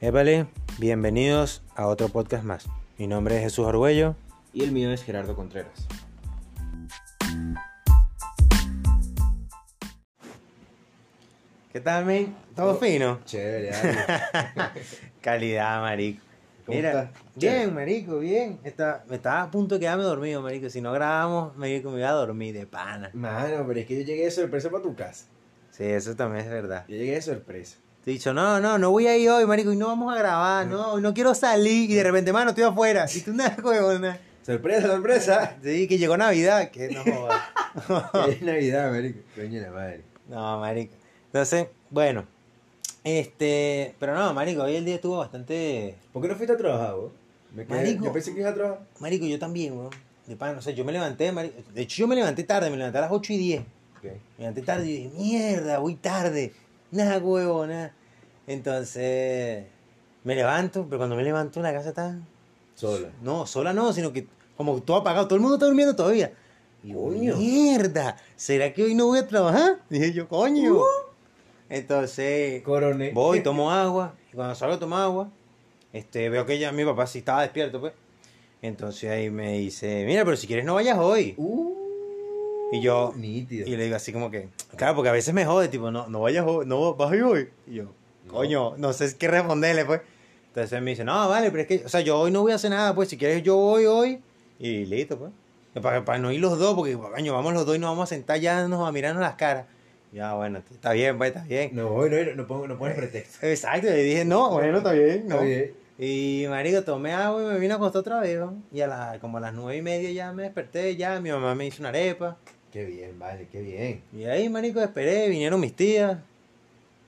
Épale, bienvenidos a otro podcast más. Mi nombre es Jesús Arguello. Y el mío es Gerardo Contreras. ¿Qué tal, men? ¿Todo fino? Chévere. Calidad, marico. ¿Cómo Mira, estás? bien, marico, bien. Está, me estaba a punto de quedarme dormido, marico. Si no grabamos, me, me iba a dormir de pana. Mano, pero es que yo llegué de sorpresa para tu casa. Sí, eso también es verdad. Yo llegué de sorpresa. Te he dicho, no, no, no voy a ir hoy, marico, y no vamos a grabar, no, no quiero salir. Y de repente, mano, estoy afuera. Y tú, nada, huevona. Sorpresa, sorpresa. Sí, que llegó Navidad, que no jodas. es Navidad, marico. Coño la madre. No, marico. Entonces, bueno. Este, pero no, marico, hoy el día estuvo bastante... ¿Por qué no fuiste a trabajar, vos? Me quedé- Marico. Yo pensé que ibas a trabajar. Marico, yo también, weón. De pan, o sea, yo me levanté, marico. De hecho, yo me levanté tarde, me levanté a las 8 y 10. Ok. Me levanté tarde y dije, mierda, voy tarde. Nada, huevo, nada. Entonces, me levanto, pero cuando me levanto la casa está... Sola. No, sola no, sino que como todo apagado, todo el mundo está durmiendo todavía. Y Coño. mierda, ¿será que hoy no voy a trabajar? Dije yo, coño. Entonces, Coroné. voy, tomo agua, y cuando salgo a tomar agua, este, veo que ya mi papá sí estaba despierto, pues. Entonces ahí me dice, mira, pero si quieres no vayas hoy. Uh, Y yo, Nítido. y le digo así como que, claro, porque a veces me jode, tipo, no, no vayas hoy, no vas ir hoy. Y yo, coño, no sé qué responderle, pues. Entonces él me dice, no, vale, pero es que, o sea, yo hoy no voy a hacer nada, pues, si quieres yo voy hoy, y listo, pues. Para, para no ir los dos, porque, coño, vamos los dos y nos vamos a sentar ya, nos a mirarnos las caras. Ya, bueno, está bien, pues, está bien. No voy, no, no, pongo- no pones pretexto. Exacto, y dije, no, bueno, está bien, no. Está bien. Y marico, tomé agua y me vine a acostar otra vez, ¿no? Y a la, como a las nueve y media ya me desperté, ya mi mamá me hizo una arepa. Qué bien, vale, qué bien. Y ahí, marico, esperé, vinieron mis tías.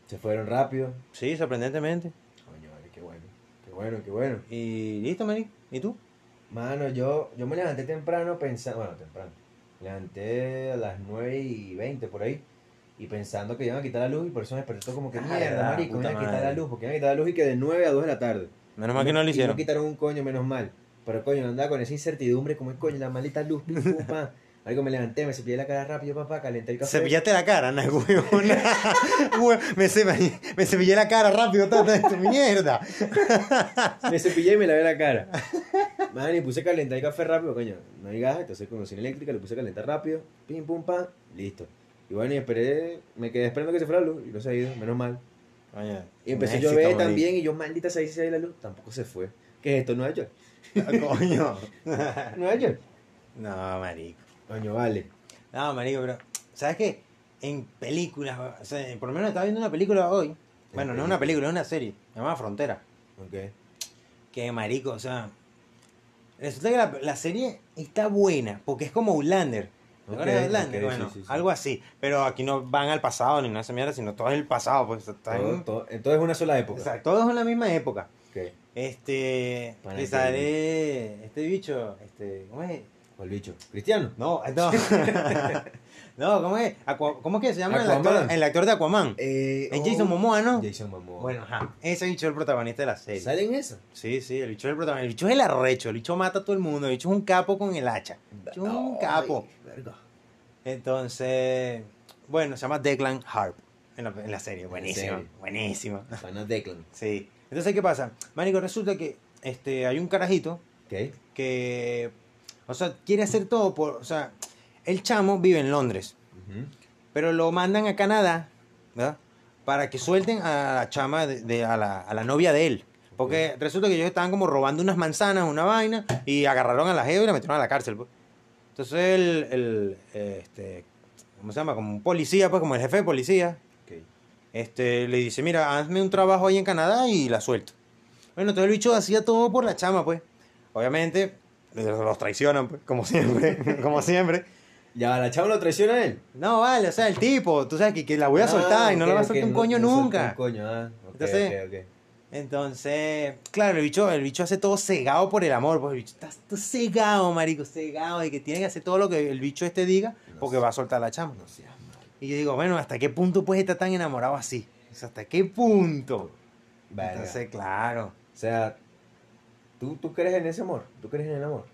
Se fueron rápido. Sí, sorprendentemente. Coño, vale, qué bueno. Qué bueno, qué bueno. Y listo, marico. ¿Y tú? Mano, yo, yo me levanté temprano pensando, bueno, temprano, me levanté a las 9 y 20 por ahí, y pensando que iban a quitar la luz, y por eso me desperté todo como que Ah, mierda, marico, puta iban a quitar la luz, porque iban a quitar la luz y que de 9 a 2 de la tarde. Menos mal que no lo Y hicieron. no quitaron un coño, menos mal. Pero coño, andaba con esa incertidumbre, como es coño, la maldita luz, pim, pum, Marico, me levanté, me cepillé la cara rápido, papá, calenté el café. Cepillaste la cara, no, huevona. Hue- me, cepillé, me cepillé la cara rápido, tata, esto, mierda. Me cepillé y me lavé la cara. Man, y puse a calentar el café rápido, coño. No hay gas, entonces con cocina eléctrica lo puse a calentar rápido. Pim, pum, pam, listo. Y bueno, y esperé, me quedé esperando que se fuera la luz y no se ha ido, menos mal. Coño, Y a un éxito, llover marico. también y yo, maldita se ha ido la luz. Tampoco se fue. ¿Qué es esto? ¿Nueva York? Coño. ¿Nueva York? No, marico. Coño, vale. No, marico, pero ¿sabes qué? En películas, o sea, por lo menos estaba viendo una película hoy. Bueno, no es una película, es una serie. Se llama Frontera. Ok. Que marico, o sea, resulta que la, la serie está buena porque es como Outlander. ¿Te Ok, acuerdas de Outlander? bueno, sí, sí, sí. algo así. Pero aquí no van al pasado ni nada de esa mierda, sino todo es el pasado, pues está Todo, en, todo- entonces es una sola época. o sea, todo es en la misma época. Ok. Este, que- sale este bicho, este, ¿cómo es? ¿Cuál bicho? ¿Cristiano? No, no. no, ¿cómo es? Aqua- ¿Cómo es que se llama el actor, el actor de Aquaman? Eh, Es oh, Jason Momoa, ¿no? Jason Momoa. Bueno, ajá. Ese bicho es el protagonista de la serie. ¿Sale en eso? Sí, sí, el bicho es el protagonista. El bicho es el arrecho, el bicho mata a todo el mundo, el bicho es un capo con el hacha. El bicho es un Ay, capo. verga. Entonces, bueno, se llama Declan Harp en la, en la serie. Buenísima, buenísima. Pana Declan. Sí. Entonces, ¿qué pasa? Marico, resulta que este, hay un carajito que, o sea, quiere hacer todo por, o sea, el chamo vive en Londres, pero lo mandan a Canadá, ¿verdad? Para que suelten a la chama, de, de- a, la, a la novia de él. Porque resulta que ellos estaban como robando unas manzanas, una vaina, y agarraron a la jeva y la metieron a la cárcel. pues. Entonces el, el, este, ¿cómo se llama? Como un policía, pues como el jefe de policía, Ok. este, le dice, mira, hazme un trabajo ahí en Canadá y la suelto. Bueno, entonces el bicho hacía todo por la chama, pues. Obviamente, los traicionan, pues, como siempre, como siempre. Ya, la chava lo traiciona a él. No, vale, o sea, el tipo, tú sabes que, que la voy a Ah, soltar y no ok, la va a soltar un no- coño no nunca. Un coño, ah. ok, Entonces-. Entonces, claro, el bicho, el bicho hace todo cegado por el amor, pues el bicho está, está cegado, marico, cegado, y que tiene que hacer todo lo que el bicho este diga, No porque va a soltar a la chama. No seas. Y yo digo, bueno, ¿hasta qué punto puedes estar tan enamorado así? O sea, ¿hasta qué punto? Verga. Entonces, claro, O sea, ¿tú, ¿tú crees en ese amor? ¿Tú crees en el amor?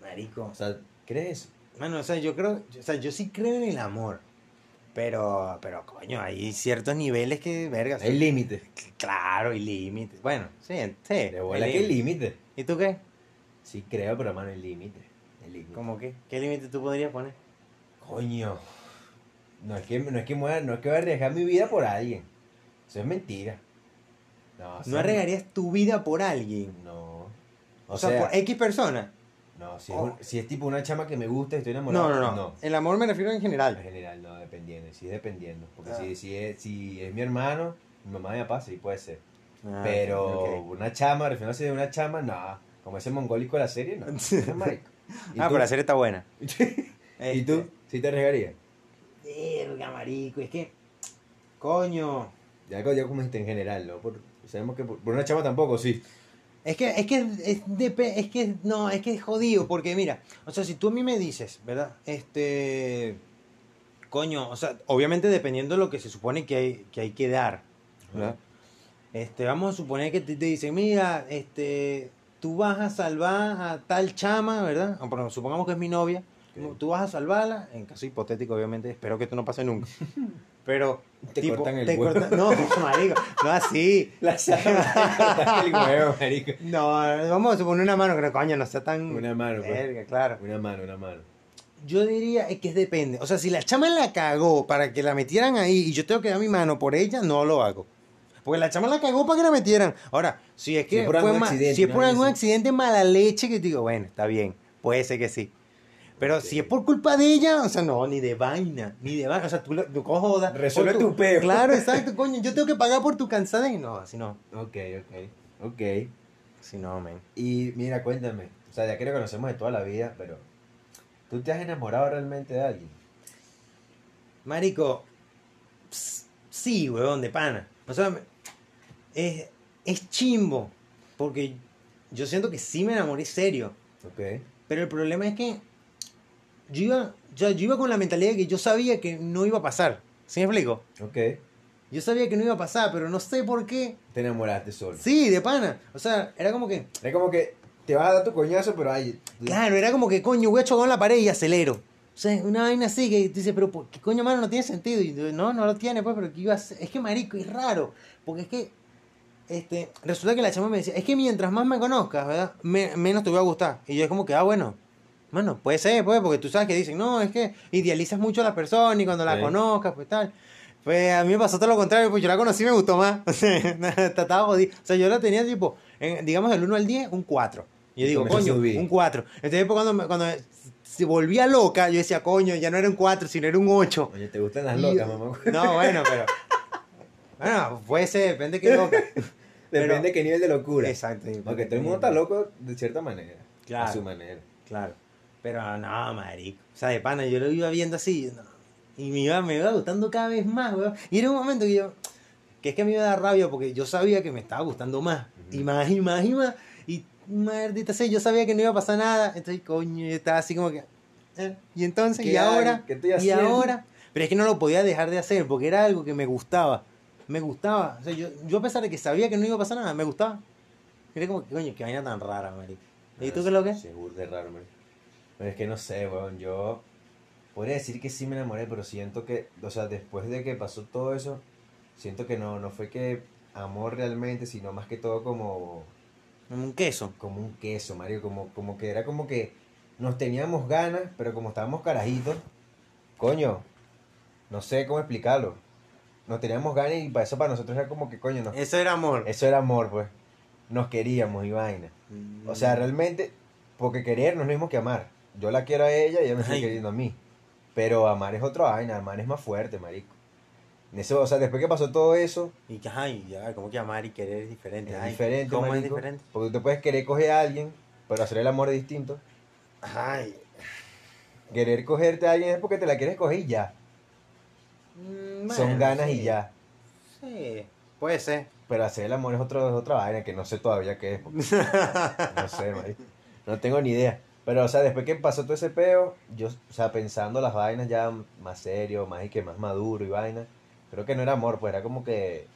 marico. O sea, ¿crees eso? Bueno, o sea, yo creo, o sea, yo sí creo en el amor, Pero, pero coño, hay ciertos niveles que, verga, Hay límites. claro, y límites. Bueno, sí, sí. De bola hay hay límites. ¿Y tú qué? Sí, creo, pero mano, hay límites. Hay límites. ¿Cómo qué? ¿Qué límite tú podrías poner? Coño. No es que, no es que muera, no es que voy a arriesgar mi vida por alguien. Eso es mentira. No, o sea, ¿No arriesgarías tu vida por alguien? No. O, sea, por X persona. no, si, Oh. es un- si es tipo una chama que me gusta y estoy No, enamorado. no, no, El amor me refiero en En general. general, no, dependiendo. Si es dependiendo. Porque Ah. si, si, es, si es mi hermano, mi mamá y mi papá, sí puede ser. Ah, Pero una chama, refiriéndose de una chama, no. Como ese mongólico de la serie, no. No, marico. ¿Y Ah, pero la serie está buena. ¿Y tú? ¿Sí te arriesgarías? Verga, marico, es que. Coño. Ya, ya como dijiste en general, ¿no? Por, sabemos que por, por una chama tampoco, sí. Es que, es que, es, depe- es que, no, es que es jodido, porque mira, o sea, si tú a mí me dices, ¿verdad? Este, coño, o sea, obviamente dependiendo de lo que se supone que hay que, hay que dar, ¿verdad? Este, vamos a suponer que te, te dicen, mira, este, tú vas a salvar a tal chama, ¿verdad? Bueno, supongamos que es mi novia, Ok. tú vas a salvarla, en caso hipotético, obviamente, espero que esto no pase nunca, pero... Te cortan el te huevo. cortan- no, marico, no así. La chama. el huevo, marico. No, vamos a suponer una mano que no, coño, no sea tan. Una mano, pues. Verga, claro. Una mano, una mano. Yo diría es que depende. O sea, si la chama la cagó para que la metieran ahí y yo tengo que dar mi mano por ella, no lo hago. Porque la chama la cagó para que la metieran. Ahora, si es que Si es por fue algún accidente, si es por algún accidente mala leche que digo, bueno, está bien, puede ser que sí. Pero si es por culpa de ella, o sea, no, ni de vaina, ni de vaina. O sea, tú, tú jodas. Resuelve por tu peo. Claro, exacto, coño. Yo tengo que pagar por tu cansadez. No, así no. Ok, ok. Ok. Así no, men. Y mira, cuéntame. O sea, ya que lo conocemos de toda la vida, pero. ¿Tú te has enamorado realmente de alguien? Marico, ps- sí, weón, de pana. O sea, es, es chimbo. Porque yo siento que sí me enamoré serio. Ok. Pero el problema es que yo iba, yo, yo iba con la mentalidad de que yo sabía que no iba a pasar. ¿Sí me explico? Ok. Yo sabía que no iba a pasar, pero no sé por qué. Te enamoraste solo. Sí, de pana. O sea, era como que, Es como que te vas a dar tu coñazo, pero ay. claro, era como que, coño, voy a chocar en la pared y acelero. O sea, una vaina así que dice, pero ¿por qué coño, mano? No tiene sentido. Y yo, no, no lo tiene, pues, pero ¿qué iba a hacer? Es que, marico, es raro. Porque es que, este, resulta que la chama me decía, es que mientras más me conozcas, ¿verdad? Me- menos te voy a gustar. Y yo es como que, ah, bueno, bueno, puede ser, pues, porque tú sabes que dicen, no, es que idealizas mucho a la persona y cuando la Sí. conozcas, pues tal. Pues a mí me pasó todo lo contrario, pues yo la conocí y me gustó más. O sea, estaba jodido. O sea, yo la tenía tipo, en- digamos, del 1 al 10, un 4. Y yo digo, coño, un 4. Entonces, después cuando, cuando se volvía loca, yo decía, coño, ya no era un 4, sino era un 8. Oye, ¿te gustan las locas, mamá? No, bueno, pero. Bueno, puede ser, depende de qué loca. Depende pero- de qué nivel de locura. Exacto. Porque todo el mundo está loco de cierta manera. Claro. A su manera. Claro. Pero no, marico. O sea, de pana, yo lo iba viendo así. no, Y me iba, me iba gustando cada vez más, weón. Y era un momento que yo. Que es que me iba a dar rabia porque yo sabía que me estaba gustando más. Y más, y más, y más. Y maldita sea, yo sabía que no iba a pasar nada. Entonces, coño, yo estaba así como que. eh, Y entonces, ¿Qué y hago? ahora. ¿Qué estoy y ahora. Pero es que no lo podía dejar de hacer porque era algo que me gustaba. Me gustaba. O sea, yo, yo a pesar de que sabía que no iba a pasar nada, me gustaba. Era como que, coño, qué vaina tan rara, marico. ¿Y tú qué es lo que? Sí, es burda de raro, man. Pero es que no sé, weón. Yo podría decir que sí me enamoré, pero siento que, o sea, después de que pasó todo eso, siento que no, no fue que amor realmente, sino más que todo como, Un queso. como un queso, Mario. Como, como que era como que nos teníamos ganas, pero como estábamos carajitos, coño, no sé cómo explicarlo. Nos teníamos ganas y para eso para nosotros era como que, coño, nos- Eso era amor. eso era amor, pues. Nos queríamos y vaina. O sea, realmente, porque querer no es lo mismo que amar. Yo la quiero a ella y ella me sigue Ay. queriendo a mí. Pero amar es otra vaina, amar es más fuerte, marico. En Eso, o sea, después que pasó todo eso, Y que, ay, ya, como que amar y querer es diferente. es Ay, diferente, ¿Cómo es marico. diferente? Porque tú te puedes querer coger a alguien, pero hacer el amor es distinto. Ay. Querer cogerte a alguien es porque te la quieres coger y ya. Mm, Son ganas sí. y ya. Sí, puede ser. Pero hacer el amor es, otro, es otra vaina que no sé todavía qué es. porque No sé, marico. No tengo ni idea. Pero, o sea, después que pasó todo ese peo, yo, o sea, pensando las vainas ya más serio, más y que más maduro y vaina, creo que no era amor, pues era como que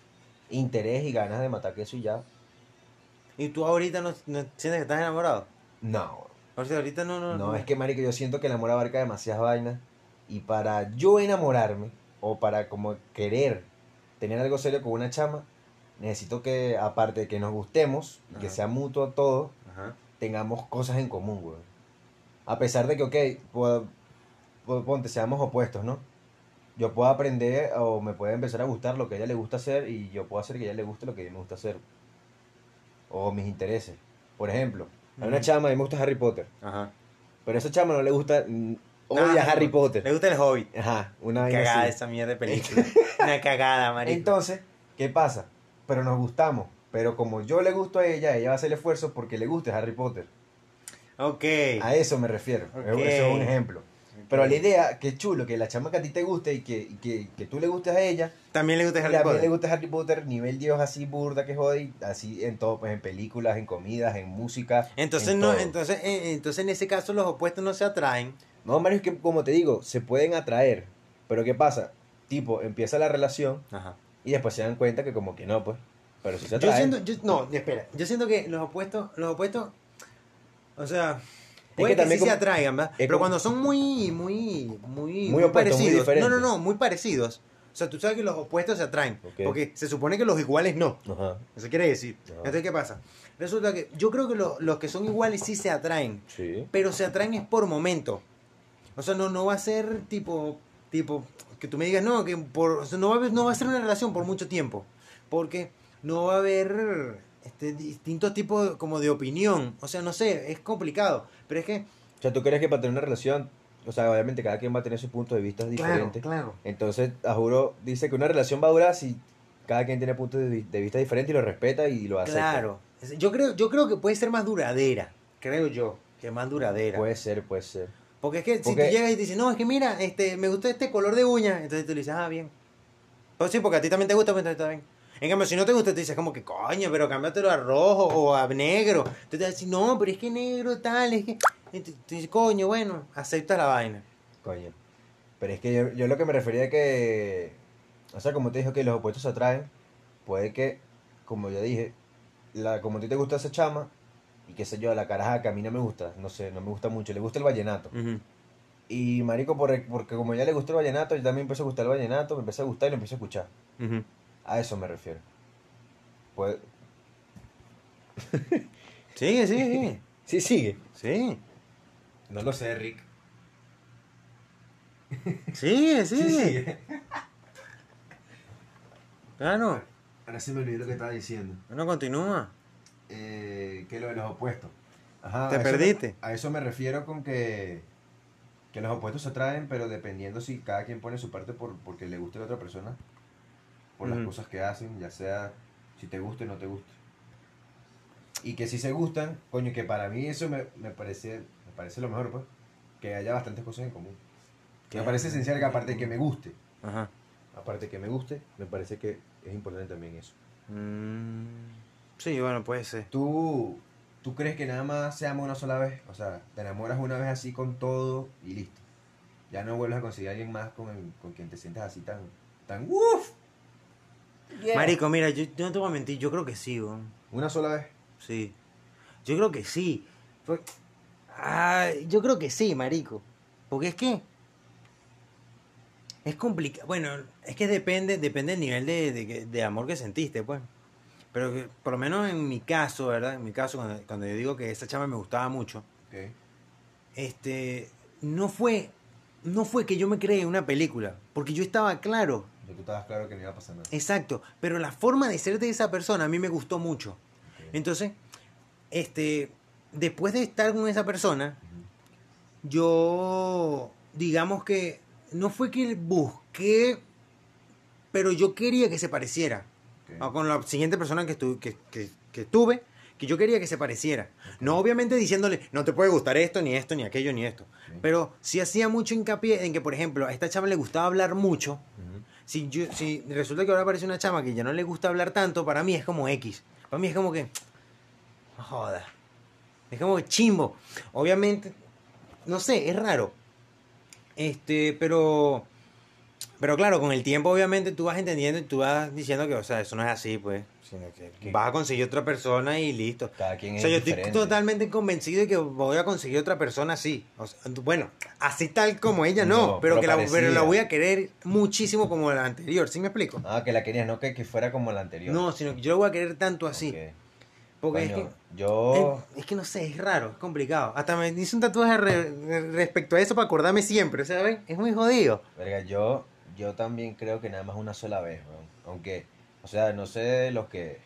interés y ganas de matar queso y ya. ¿Y tú ahorita no, no sientes que estás enamorado? No, O sea, ahorita no, no. no, es que, marico, yo siento que el amor abarca demasiadas vainas y para yo enamorarme o para como querer tener algo serio con una chama, necesito que, aparte de que nos gustemos y que sea mutuo todo, Ajá. tengamos cosas en común, güey. A pesar de que, ok, po- ponte, seamos opuestos, ¿no? Yo puedo aprender o me puede empezar a gustar lo que a ella le gusta hacer y yo puedo hacer que a ella le guste lo que a mí me gusta hacer. O mis intereses. Por ejemplo, a una chama, a mí me gusta Harry Potter, Ajá. pero a esa chama no le gusta, mm, odia Ah, Harry Le Potter. gusta el Hobbit. Ajá, una Cagada así. esa mierda de película. Una cagada, marico. Entonces, ¿qué pasa? Pero nos gustamos. Pero como yo le gusto a ella, ella va a hacer el esfuerzo porque le guste Harry Potter. Ok. A eso me refiero. Ok. Eso es un ejemplo. Pero la idea, que es chulo, que la chama que a ti te guste y que, y que, que tú le gustes a ella, También le gusta Harry Potter. le gusta Harry Potter, nivel Dios así burda que jode, así en todo, pues en películas, en comidas, en música. Entonces, en no, todo. entonces, eh, entonces en ese caso los opuestos no se atraen. No, Mario, es que como te digo, se pueden atraer. Pero ¿qué pasa? Tipo, empieza la relación Ajá. y después se dan cuenta que como que no, pues. Pero si se Yo atraen. siento, yo, no, espera. Yo siento que los opuestos, los opuestos, o sea, puede que, también sí se atraigan, ¿verdad? Pero como- cuando son muy, muy, muy, Muy opuestos, muy parecidos. no, no, no, muy parecidos. O sea, tú sabes que los opuestos se atraen. Porque se supone que los iguales no. Ajá. Eso quiere decir. Ajá. Entonces, ¿qué pasa? Resulta que yo creo que lo- los que son iguales sí se atraen. Sí. pero se atraen es por momento. O sea, no, no va a ser tipo, tipo, que tú me digas, no, que por, o sea, no, va a, no va a ser una relación por mucho tiempo, porque no va a haber este, distintos tipos como de opinión. O sea, no sé, es complicado, pero es que, O sea, ¿tú crees que para tener una relación, o sea, obviamente cada quien va a tener sus puntos de vista claro, diferentes? claro. Entonces, a juro, dice que una relación va a durar si cada quien tiene puntos de, vi- de vista diferentes y lo respeta y lo acepta. Claro. Yo creo, yo creo que puede ser más duradera, creo yo, que más duradera. Puede ser, puede ser. Porque es que si tú llegas y te dices, no, es que mira, este, me gusta este color de uña, entonces tú le dices, ah, bien. Pues sí, porque a ti también te gusta, entonces está bien. En cambio, si no te gusta, te dices como que, coño, pero cámbiatelo a rojo o a negro. Entonces te vas a decir, no, pero es que negro tal, es que... Tú, tú dices, coño, bueno, aceptas la vaina. Coño. Pero es que yo, yo lo que me refería que, o sea, como te dije que los opuestos se atraen, puede que, como ya dije, la, como a ti te gusta esa chama, y qué sé yo, la caraja que a mí no me gusta, no sé, no me gusta mucho, le gusta el vallenato. Y marico, por, porque como ya le gusta el vallenato, yo también empecé a gustar el vallenato, me empecé a gustar y lo empecé a escuchar. Ujú. A eso me refiero. Pues, Sigue, sigue, sigue. sí, sigue. Sí, No lo sé, Rick. sigue, sigue. Claro, Ahora sí me olvidé lo que estaba diciendo. bueno, continúa. eh, que lo de los opuestos. Ajá, Te a perdiste. a eso me refiero con que, que los opuestos se atraen, pero dependiendo si cada quien pone su parte por, porque le guste a la otra persona, por las cosas que hacen, ya sea si te guste o no te guste. Y que si se gustan, coño, que para mí eso me, me parece me parece lo mejor, pues, que haya bastantes cosas en común. Me parece esencial que aparte de que me guste, Ajá. aparte de que me guste, me parece que es importante también eso. Mm, sí, bueno, puede ser. ¿Tú, ¿Tú crees que nada más se ama una sola vez? O sea, te enamoras una vez así con todo y listo. Ya no vuelves a conseguir a alguien más con, el- con quien te sientas así tan... tan ¡Uf! Yeah. Marico, mira, yo, yo no te voy a mentir, yo creo que sí, weón. Una sola vez. Sí. Yo creo que sí. Ah, yo creo que sí, marico. Porque es que es complicado. Bueno, es que depende, depende del nivel de, de- de amor que sentiste, pues. Pero que, por lo menos en mi caso, ¿verdad? En mi caso, cuando, cuando yo digo que esa chama me gustaba mucho, Ok. este, no fue, no fue que yo me creé una película, porque yo estaba claro, Tú estabas claro que no iba a pasar nada. exacto, pero la forma de ser de esa persona a mí me gustó mucho. Entonces, este, después de estar con esa persona, yo, digamos que, no fue que busqué, pero yo quería que se pareciera. Con la siguiente persona que, estu- que, que, que tuve, que yo quería que se pareciera. No obviamente diciéndole, no te puede gustar esto, ni esto, ni aquello, ni esto. Pero sí hacía mucho hincapié en que, por ejemplo, a esta chama le gustaba hablar mucho. Si, yo, si resulta que ahora aparece una chama que ya no le gusta hablar tanto, para mí es como X. Para mí es como que, joda. Es como chimbo. Obviamente, no sé, es raro. Este, pero Pero claro, con el tiempo obviamente tú vas entendiendo y tú vas diciendo que, o sea, eso no es así, pues. Sino que ¿Qué? vas a conseguir otra persona y listo. Cada quien O es sea, yo estoy totalmente convencido de que voy a conseguir otra persona así. O sea, bueno, así tal como ella no, No, pero, pero que la, pero la voy a querer muchísimo como la anterior, ¿sí me explico? Ah, que la querías, no que, que fuera como la anterior. No, sino que yo la voy a querer tanto así. Porque Coño, es que... yo... Es, es que no sé, es raro, es complicado. Hasta me hice un tatuaje re- respecto a eso para acordarme siempre, ¿sabes? Es muy jodido. Verga, yo, yo también creo que nada más una sola vez, weón. Aunque, o sea, no sé los que...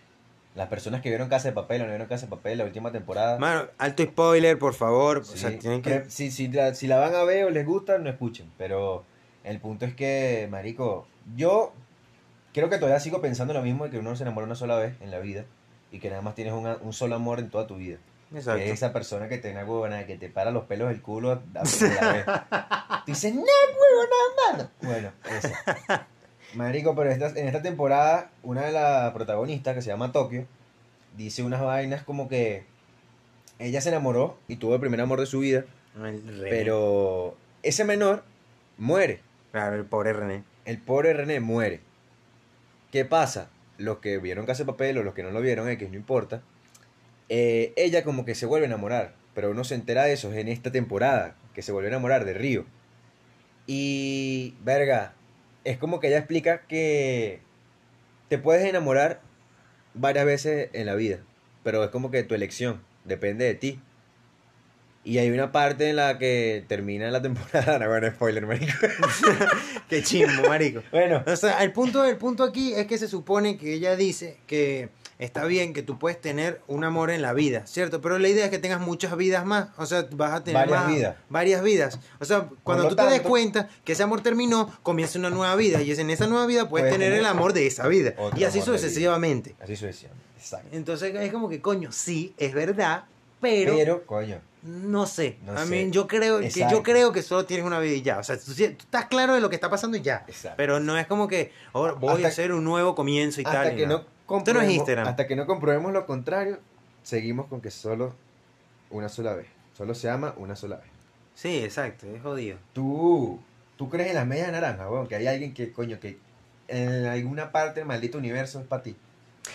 Las personas que vieron Casa de Papel o no vieron Casa de Papel la última temporada. Mano, alto spoiler, por favor. sí, o sea, tienen que... si, si, la, si la van a ver o les gusta, no escuchen. Pero el punto es que, marico, yo creo que todavía sigo pensando lo mismo de que uno se enamora una sola vez en la vida y que nada más tienes una- un solo amor en toda tu vida. Exacto. Que es esa persona que te da huevona, que te para los pelos del culo a, a la vez. Tú dices, no, huevona, mano. Bueno, eso. Marico, pero esta- en esta temporada, una de las protagonistas, que se llama Tokio, dice unas vainas como que ella se enamoró y tuvo el primer amor de su vida, El René. pero ese menor muere. Claro, el pobre René. El pobre René muere. ¿Qué pasa? Los que vieron Casa de Papel o los que no lo vieron, que no importa. eh, ella como que se vuelve a enamorar. Pero uno se entera de eso es en esta temporada. Que se vuelve a enamorar de Río. Y, verga, es como que ella explica que te puedes enamorar varias veces en la vida. Pero es como que tu elección. Depende de ti. Y hay una parte en la que termina la temporada. No, bueno, spoiler, marico. Qué chimbo, marico. Bueno, O sea, el punto, el punto aquí es que se supone que ella dice que está bien que tú puedes tener un amor en la vida, ¿cierto? Pero la idea es que tengas muchas vidas más. O sea, vas a tener Varias más- vidas. Varias vidas. O sea, cuando tú te des cuenta que ese amor terminó, comienza una nueva vida. Y es en esa nueva vida puedes, Puedes tener tener el amor de esa vida. Y así sucesivamente. así sucesivamente. Exacto. Entonces es como que, coño, sí, es verdad, pero, Pero, coño, no sé. No a sé. mí yo creo que yo creo que solo tienes una vida y ya. O sea, tú, estás claro de lo que está pasando y ya. Exacto. Pero no es como que ahora voy Hasta- a hacer un nuevo comienzo y hasta tal. que no Esto no es Instagram. hasta que no comprobemos lo contrario, seguimos con que solo una sola vez. Solo se ama una sola vez. Sí, exacto, es jodido. Tú, tú crees en las medias naranjas, weón, que hay alguien que, coño, que en alguna parte del maldito universo es para ti.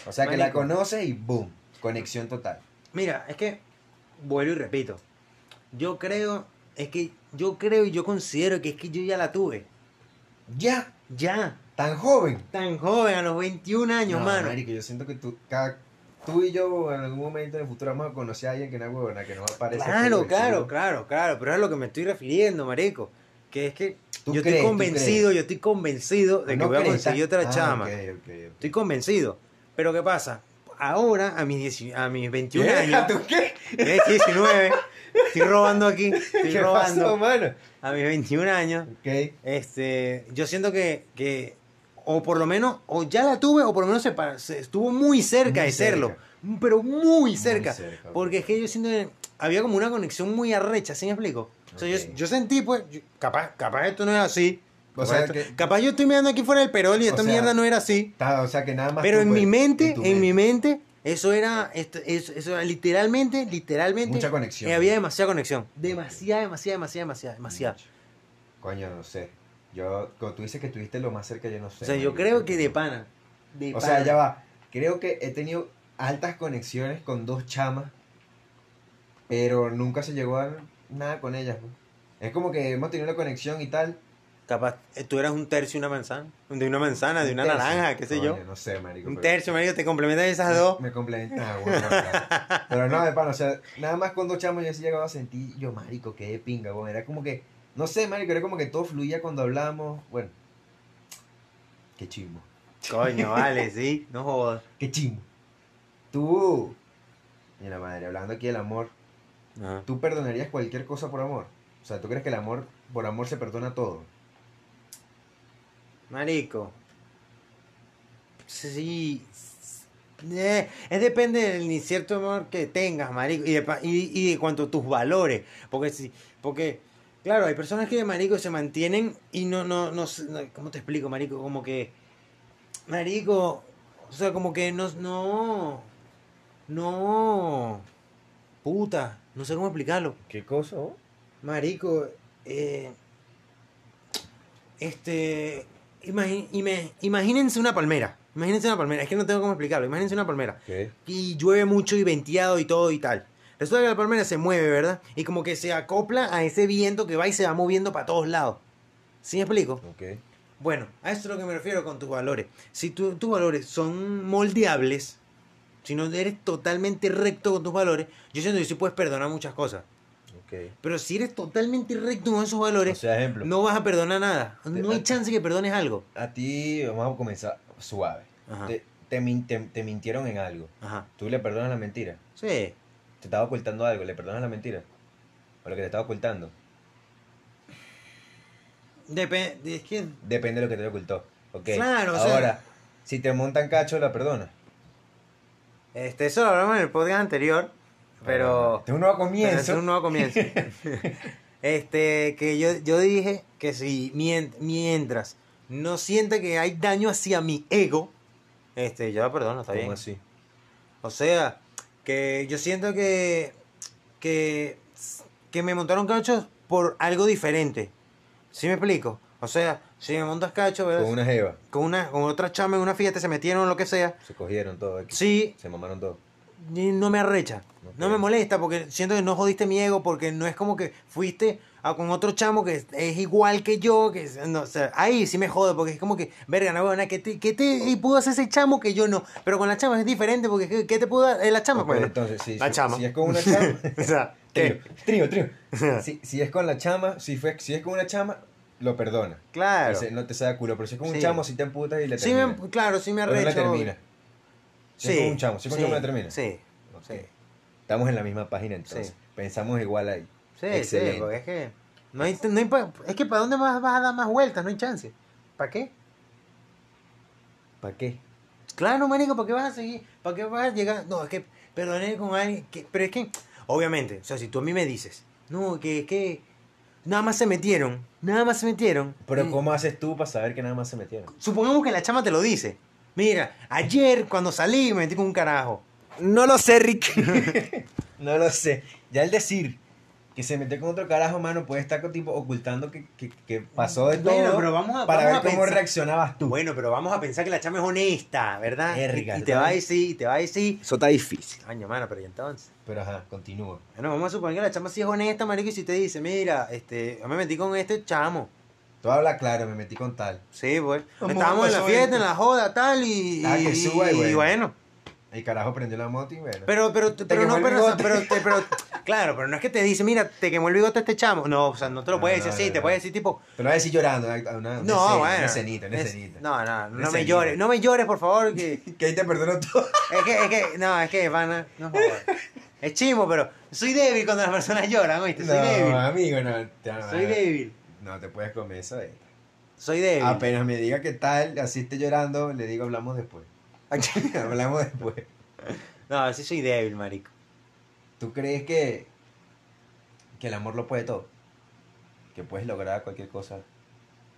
O sea, que la conoces y boom, conexión total. Mira, es que vuelvo y repito. Yo creo, es que yo creo y yo considero que es que yo ya la tuve. Ya, Ya. Tan joven. Tan joven, a los 21 años, No, mano. marico, yo siento que tú, cada- tú y yo en algún momento en el futuro vamos a conocer a alguien que no es huevona, que no va a parecer. Claro, claro, claro, claro. Pero es a lo que me estoy refiriendo, marico. Que es que yo crees, estoy convencido, yo estoy convencido de que No voy a crees, conseguir estás- otra ah, chama. ok, ok, ok. Estoy convencido. Pero ¿qué pasa? Ahora, a mis, 10 a mis 21 ¿Qué? años, ¿Tú qué? eh, 19, estoy robando aquí, estoy ¿Qué robando. pasó, mano? A mis 21 años, este, yo siento que, que, o por lo menos, o ya la tuve, o por lo menos se, se estuvo muy cerca Muy de serlo. cerca. Pero muy cerca. porque es que yo siento que había como una conexión muy arrecha, ¿sí me explico? O sea, yo, sentí, pues, yo- capaz, capaz esto no es así. O Capaz, sea, esto- que- capaz yo estoy mirando aquí fuera del perol y esta sea, mierda no era así. O sea, que nada más. Pero en mi mente, en mi mente, eso era, esto, eso, eso era literalmente, literalmente. Mucha conexión. eh, había demasiada conexión. Demasiada, demasiada, demasiada, demasiada, demasiada. Coño, no sé. Yo, como tú dices que estuviste lo más cerca, yo no sé. O sea, yo creo que de pana. De O sea, ya va. Creo que he tenido altas conexiones con dos chamas, pero nunca se llegó a nada con ellas. pues. Es como que hemos tenido una conexión y tal. Capaz, eh, tú eras un tercio y una manzana. De una manzana, de una tercio. naranja, qué sé yo. No sé, marico. Un pero- tercio, marico, te complementan esas dos. Me complementan. Ah, bueno, claro. Pero no, de pana, o sea, nada más con dos chamos yo sí llegaba a sentir, yo, marico, qué de pinga, bueno, era como que, no sé, marico, era como que todo fluía cuando hablábamos, bueno, qué chimbo, Coño, vale, sí, no jodas. qué chimbo. Tú, y la madre, hablando aquí del amor, Ajá. ¿tú perdonarías cualquier cosa por amor? O sea, ¿tú crees que el amor, por amor se perdona todo? Marico. Sí. Eh, es depende del cierto amor que tengas, marico, y de, y, y de cuanto a tus valores. Porque si, porque, claro, hay personas que, marico, se mantienen y no, no, no, ¿cómo te explico, marico? Como que, marico, o sea, como que no, no, no, puta, no sé cómo explicarlo. ¿Qué cosa? Marico, eh, este, imagínense una palmera. Imagínense una palmera. Es que no tengo cómo explicarlo. Imagínense una palmera. Ok. Y llueve mucho y venteado y todo y tal. Resulta que la palmera se mueve, ¿verdad? Y como que se acopla a ese viento que va y se va moviendo para todos lados. ¿Sí me explico? Ok. Bueno, a eso es lo que me refiero con tus valores. Si tu- tus valores son moldeables, si no eres totalmente recto con tus valores, yo siento que sí puedes perdonar muchas cosas. Ok. Pero si eres totalmente recto con esos valores, O sea, ejemplo. no vas a perdonar nada. No hay chance que perdones algo. A ti, vamos a comenzar suave. Ajá. Te, te- te mintieron en algo. Ajá. Tú le perdonas la mentira. Sí. Te estaba ocultando algo, le perdonas la mentira. O lo que te estaba ocultando. Depende. Es que. Depende de lo que te ocultó. Ok. Claro, o sea- Ahora, si te montan cacho, la perdonas. Este, eso lo hablamos en el podcast anterior. Pero. Este es un nuevo comienzo. es un nuevo comienzo. este, que yo, yo dije que si mien- mientras no sienta que hay daño hacia mi ego, este, yo lo perdono, está ¿Cómo bien. así? O sea, que yo siento que, que, que me montaron cachos por algo diferente. ¿Sí me explico? O sea, si me montas cacho, ¿verdad? Con una jeva. con, una, con otra chama en una fiesta, se metieron lo que sea. Se cogieron todo. aquí. Sí, Se mamaron todo. y no me arrecha. No Ok. me molesta porque siento que no jodiste mi ego porque no es como que fuiste a con otro chamo que es igual que yo. que no, o sea, Ahí sí me jode porque es como que, verga, no, buena, ¿qué te, qué te y pudo hacer ese chamo que yo no? Pero con la chama es diferente porque ¿qué, qué te pudo dar? Eh, la chama? Ok, Bueno, entonces, si, la si- chama. si es con una chama. o sea, trío, trío, trío. si, si es con la chama, si, fue, si es con una chama, lo perdona. Claro. Ese no te sabe culo. Pero si es con un Sí. chamo, si te emputas y le Sí termina. me, claro, sí me Pero no arrecho. le termina. Si es con un chamo, si es con un chamo le termina. Sí, Ok. sí. Estamos en la misma página entonces. Sí. Pensamos igual ahí. Sí, Excelente. sí, porque es que no hay, no hay pa- es que para dónde vas, vas a dar más vueltas, no hay chance. ¿Para qué? ¿Para qué? Claro, marico, ¿para qué vas a seguir? ¿Para qué vas a llegar? No, es que perdoné con alguien que pero es que obviamente, o sea, si tú a mí me dices, "No, que que nada más se metieron, nada más se metieron." Pero y- ¿cómo haces tú para saber que nada más se metieron? supongamos que la chama te lo dice. Mira, ayer cuando salí me metí con un carajo. No lo sé, Rick. no lo sé. Ya el decir que se metió con otro carajo, mano, puede estar tipo ocultando que, que, que pasó de todo. Bueno, pero vamos a- para vamos ver a cómo pensar- reaccionabas tú. Bueno, pero vamos a pensar que la chama es honesta, ¿verdad? Verga, y, y te va a decir, y te va a decir, Eso está difícil. Año, mano, pero ¿y entonces? Pero ajá, continúa. Bueno, vamos a suponer que la chama sí es honesta, marico, y si te dice, mira, este, yo me metí con este chamo. Tú habla claro, me metí con tal. Sí, pues. ¿Cómo Estábamos en la fiesta, esto? en la joda, tal, y. Ah, que suba y y bueno. El carajo prendió la moto y bueno. Pero, pero, pero no, pero, pero, pero, claro, pero no es que te dice, mira, te quemó el bigote este chamo. No, o sea, no te lo No, puedes no, decir así, no, te no. puedes decir tipo, Te lo voy a decir llorando. Una, una no, bueno. Una escenita, es-. No, no, no me llores, no me llores, por favor, que. Que ahí te perdono todo. Es que, es que, no, es que, van no jodas. Es chimo, pero soy débil cuando las personas lloran, ¿oíste? Soy no, débil. amigo, no. Soy débil. No te puedes comer eso. eh. Soy débil. Apenas me diga qué tal, así esté llorando, le digo hablamos después. Hablamos después. No, sí soy débil, marico. ¿Tú crees que, que el amor lo puede todo? Que puedes lograr cualquier cosa.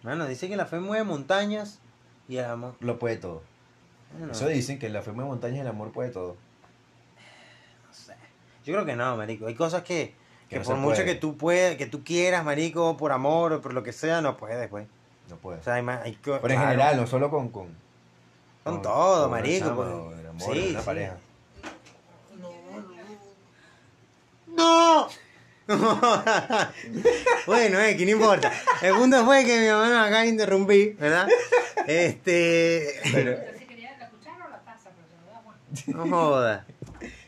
Mano, dice que la fe mueve montañas y el amor. Lo puede todo. Bueno, Eso dicen que la fe de montañas el amor puede todo. no sé. Yo creo que no, marico. Hay cosas que, que Que no por mucho puede. que tú puedas, que tú quieras, marico, por amor o por lo que sea, no puedes, pues. No puede. O sea, hay más, hay Pero en claro, general, no solo con. Con, Con todo, con una marico, pues. o el amor, Sí, una sí. pareja. ¡No! bueno, eh, que no importa. El punto fue que mi mamá nos acaba de interrumpir, ¿verdad? Este. Pero, Si quería la cuchara o la taza, pero se lo da Juan. No joda.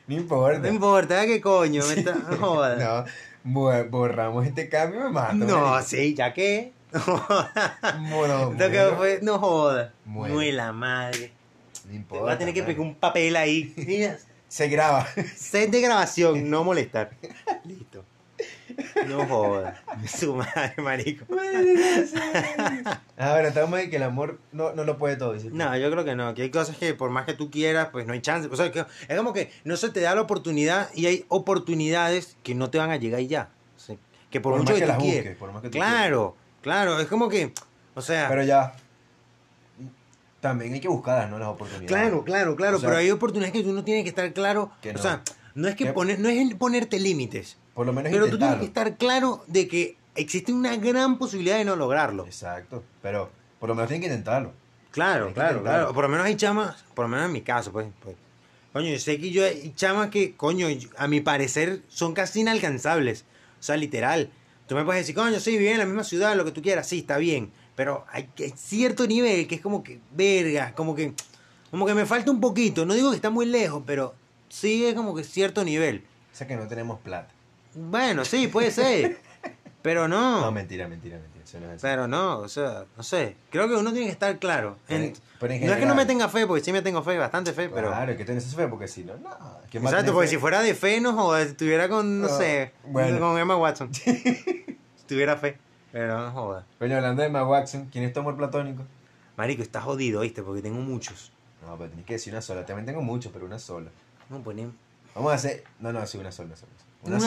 no importa. No importa, ¿qué coño? Me está... No joda. No, bo- borramos este cambio y me mato. No, marico. sí, ya que. No joda. Bueno, fue, no joda. Muero. Muy la madre. no Te importa. voy a tener que pegar un papel ahí. Mira, Se graba. set de grabación, no molestar. Listo. No joda. Su madre, marico. Ah, bueno, estamos en que el amor no, no lo puede todo. No, yo creo que no. Que hay cosas que por más que tú quieras, pues no hay chance. O sea, que es como que no se te da la oportunidad y hay oportunidades que no te van a llegar y ya. O sea, que por, Por mucho más que, que tú las quieras. busques, por más que tú claro, claro. Es como que, o sea, Pero ya. También hay que buscarlas, ¿no? Las oportunidades. claro, claro, claro. O sea, pero hay oportunidades que tú no tienes que estar claro. Que O no. sea, no es que Que- poner, no es el ponerte límites. Por lo menos Pero tú tienes intentarlo. que estar claro de que existe una gran posibilidad de no lograrlo. Exacto. Pero Por lo menos tienen que intentarlo. Claro, claro, intentarlo. claro. Por lo menos hay chamas, por lo menos en mi caso, pues. pues. Coño, yo sé que yo hay chamas que, coño, a mi parecer son casi inalcanzables. O sea, literal. Tú me puedes decir, coño, sí, vive en la misma ciudad, lo que tú quieras, sí, está bien. Pero hay cierto nivel que es como que, verga, como que, como que me falta un poquito. No digo que está muy lejos, pero sí es como que cierto nivel. O sea que no tenemos plata. Bueno, sí, puede ser. Pero No, no. mentira, mentira, mentira. Eso no es así. Pero no, o sea, no sé. Creo que uno tiene que estar claro. En- no es que no me tenga fe, porque sí me tengo fe, bastante fe, pero... Claro, que tener esa fe porque si no, no. ¿quién va a Exacto, porque fe? si fuera de fe, no jodas, estuviera con, no Ah, sé, bueno. con Emma Watson. si tuviera fe, pero no jodas. Coño, hablando de Emma Watson, ¿quién es tu amor platónico? Marico, estás jodido, ¿viste? Porque tengo muchos. No, pero tienes que decir una sola. También tengo muchos, pero una sola. No, poner... Vamos a hacer. No, no, sí, una sola. Una sola.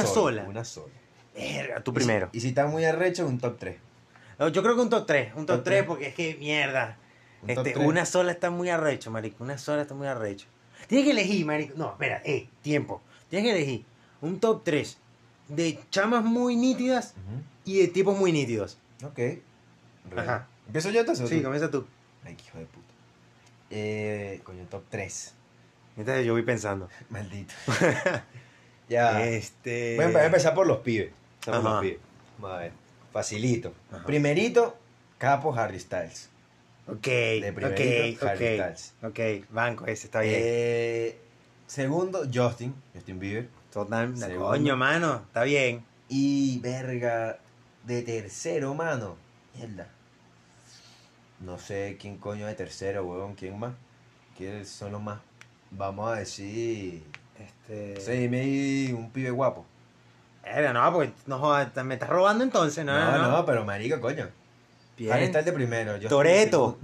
¿Una sola? Una sola. Verga, tú primero. Y si, y si está muy arrecho, un top 3. No, Yo creo que un top 3, un top, Top 3 tres. porque es que mierda. Un Este, una sola está muy arrecho, marico. Una sola está muy arrecho. Tienes que elegir, marico. No, espera, eh, tiempo. Tienes que elegir un top 3 de chamas muy nítidas y de tipos muy nítidos. Ok. Ajá. ¿Empiezo yo entonces? Sí, tú? comienza tú. Ay, hijo de puta. Eh, coño, top 3. Entonces yo voy pensando. Maldito. ya. Este. Voy a empezar por los pibes. Ajá. los pibes. Vamos a ver. Facilito. Ajá. Primerito, Capo Harry Styles. Ok, De primerito, ok, Harry ok. Styles. Ok, banco ese, está bien. Eh, segundo, Justin. Justin Bieber. Total, coño, mano, está bien. Y verga, de tercero, mano. Mierda. No sé quién coño de tercero, huevón. ¿Quién más? ¿Quiénes son los más? Vamos a decir. Este. Sí, ahí un pibe guapo. Verga, no, porque no jodas, me estás robando entonces, no, No, no. no, pero marico, coño. Bien. Está el de primero. Toreto.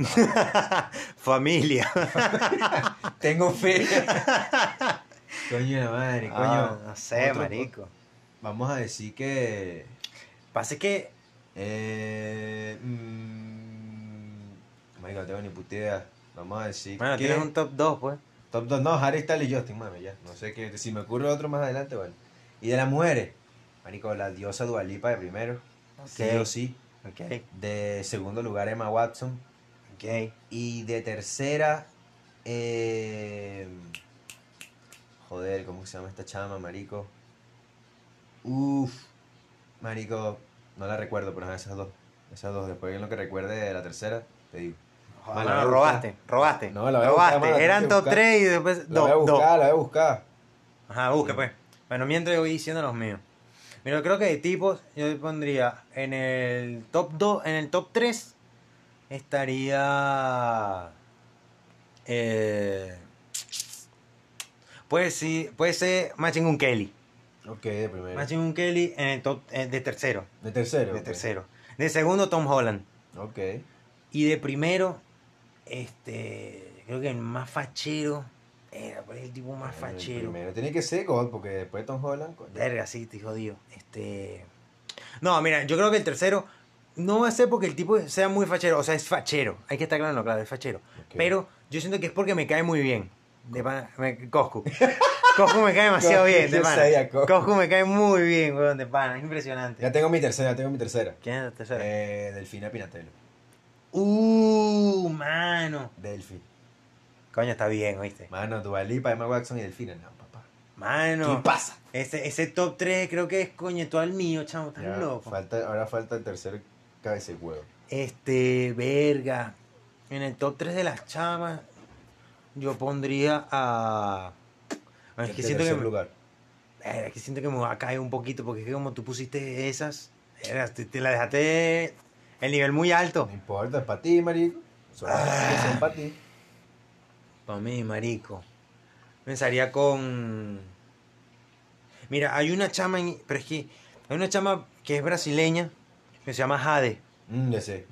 Familia. Tengo fe. coño de madre, coño. Ah, no sé, Otro- marico. Vamos a decir que. Pasa que. Eh, mm, marico, no tengo ni puta idea. Vamos a decir Bueno, que. tienes un top 2, pues. Top 2, no, Harry Styles y Justin, mami, ya. No sé qué. Si me ocurre otro más adelante, bueno. Y de las mujeres, marico, la diosa Dualipa de primero. Sí o sí. Ok, De segundo lugar, Emma Watson. ok. Y de tercera, eh... joder, ¿cómo se llama esta chama, marico? Uf, marico, no la recuerdo, pero esas dos. Esas dos, después en lo que recuerde de la tercera, te digo. Joder, la mano, voy a robaste, buscar. robaste. No, la voy a robaste. buscar, Eran top buscar. 3 y después La voy a buscar, la voy a buscar. Ajá, busque pues. Bueno, mientras yo voy diciendo los míos. Yo creo que de tipos yo pondría en el top 2, en el top 3 estaría eh, puede sí, puede ser Machine Gun Kelly. Ok, de primero. Machine Gun Kelly en el top eh, de tercero, De tercero. de tercero. De segundo Tom Holland Ok. y de primero este creo que el más fachero era por ahí el tipo más fachero. Primero tiene que ser God, porque después Tom Holland. coño. Verga, sí, te jodido. Este. No, mira, yo creo que el tercero no va a ser porque el tipo sea muy fachero. O sea, es fachero. Hay que estar claro, claro, es fachero. Ok. Pero yo siento que es porque me cae muy bien. De pana, me, Coscu. Coscu me cae demasiado bien, de pana. sabía, Coscu. Coscu me cae muy bien, weón, de pana. Es impresionante. Ya tengo mi tercera, ya tengo mi tercera. ¿Quién es el tercero? Eh, Delfina Pinatello. Uh, mano. Delphi. Coño, está bien, ¿oíste? Mano, Dualipa, Emma Watson y Delfina. No, papá. Mano. ¿Qué pasa? Ese, ese top 3 creo que es coño todo el mío, chamo. Estás Ya, loco. falta, ahora falta el tercer cabeza de huevo. Este, verga. En el top 3 de las chamas, yo pondría a. Es que siento que, me, lugar. verga, es que siento que me va a caer un poquito, porque es que como tú pusiste esas, verga, te, te la dejaste el nivel muy alto. No importa, es para ti, marico. Son, Ah. son para ti. Para mí, marico. Pensaría con. Mira, hay una chama, en- pero es que hay una chama que es brasileña, que se llama Jade. Mm, ya sé.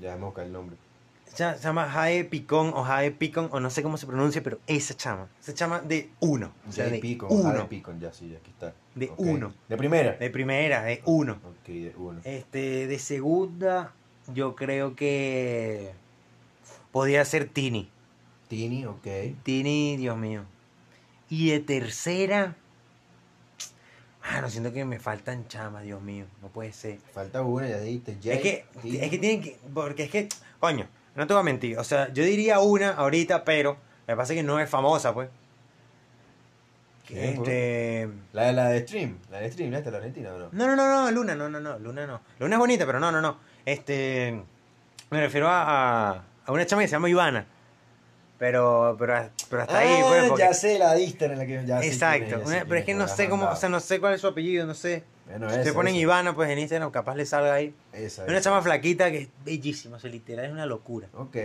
Ya me buscar el nombre. Se llama Jae Picón o Jae Picón, o no sé cómo se pronuncia, pero esa chama. Esa chama de uno. O sea, de de Picon. uno. Ah, de Picon, ya sí, aquí está. De uno. De primera. De primera, de uno. Ok, de uno. Este, de segunda, yo creo que podría ser Tini. Tini, ok. Tini, Dios mío. Y de tercera, Mano, siento que me faltan chamas, Dios mío. No puede ser. Falta una, ya dijiste. Es que, es que tienen que. Porque es que. Coño, no te voy a mentir. O sea, yo diría una ahorita, pero. Me pasa que no es famosa, pues. ¿Qué? Este. La de la de Stream. La de Stream, ¿esta la Argentina o no? No, no, no, no, Luna, no, no, no, Luna no. Luna es bonita, pero no, no, no. Este. Me refiero a, a, a una chama que se llama Ivana. Pero, pero, pero hasta ahí, porque- Ah, ya sé la dista en la que ya sé Exacto. quién es, ya sé quién pero es que no sé cómo, o sea, no sé cuál es su apellido, no sé. Bueno, Si te ponen esa. Ivana, pues en Instagram capaz le salga ahí. Esa, Es una esa. chama flaquita que es bellísima, o sea, literal es una locura. Ok,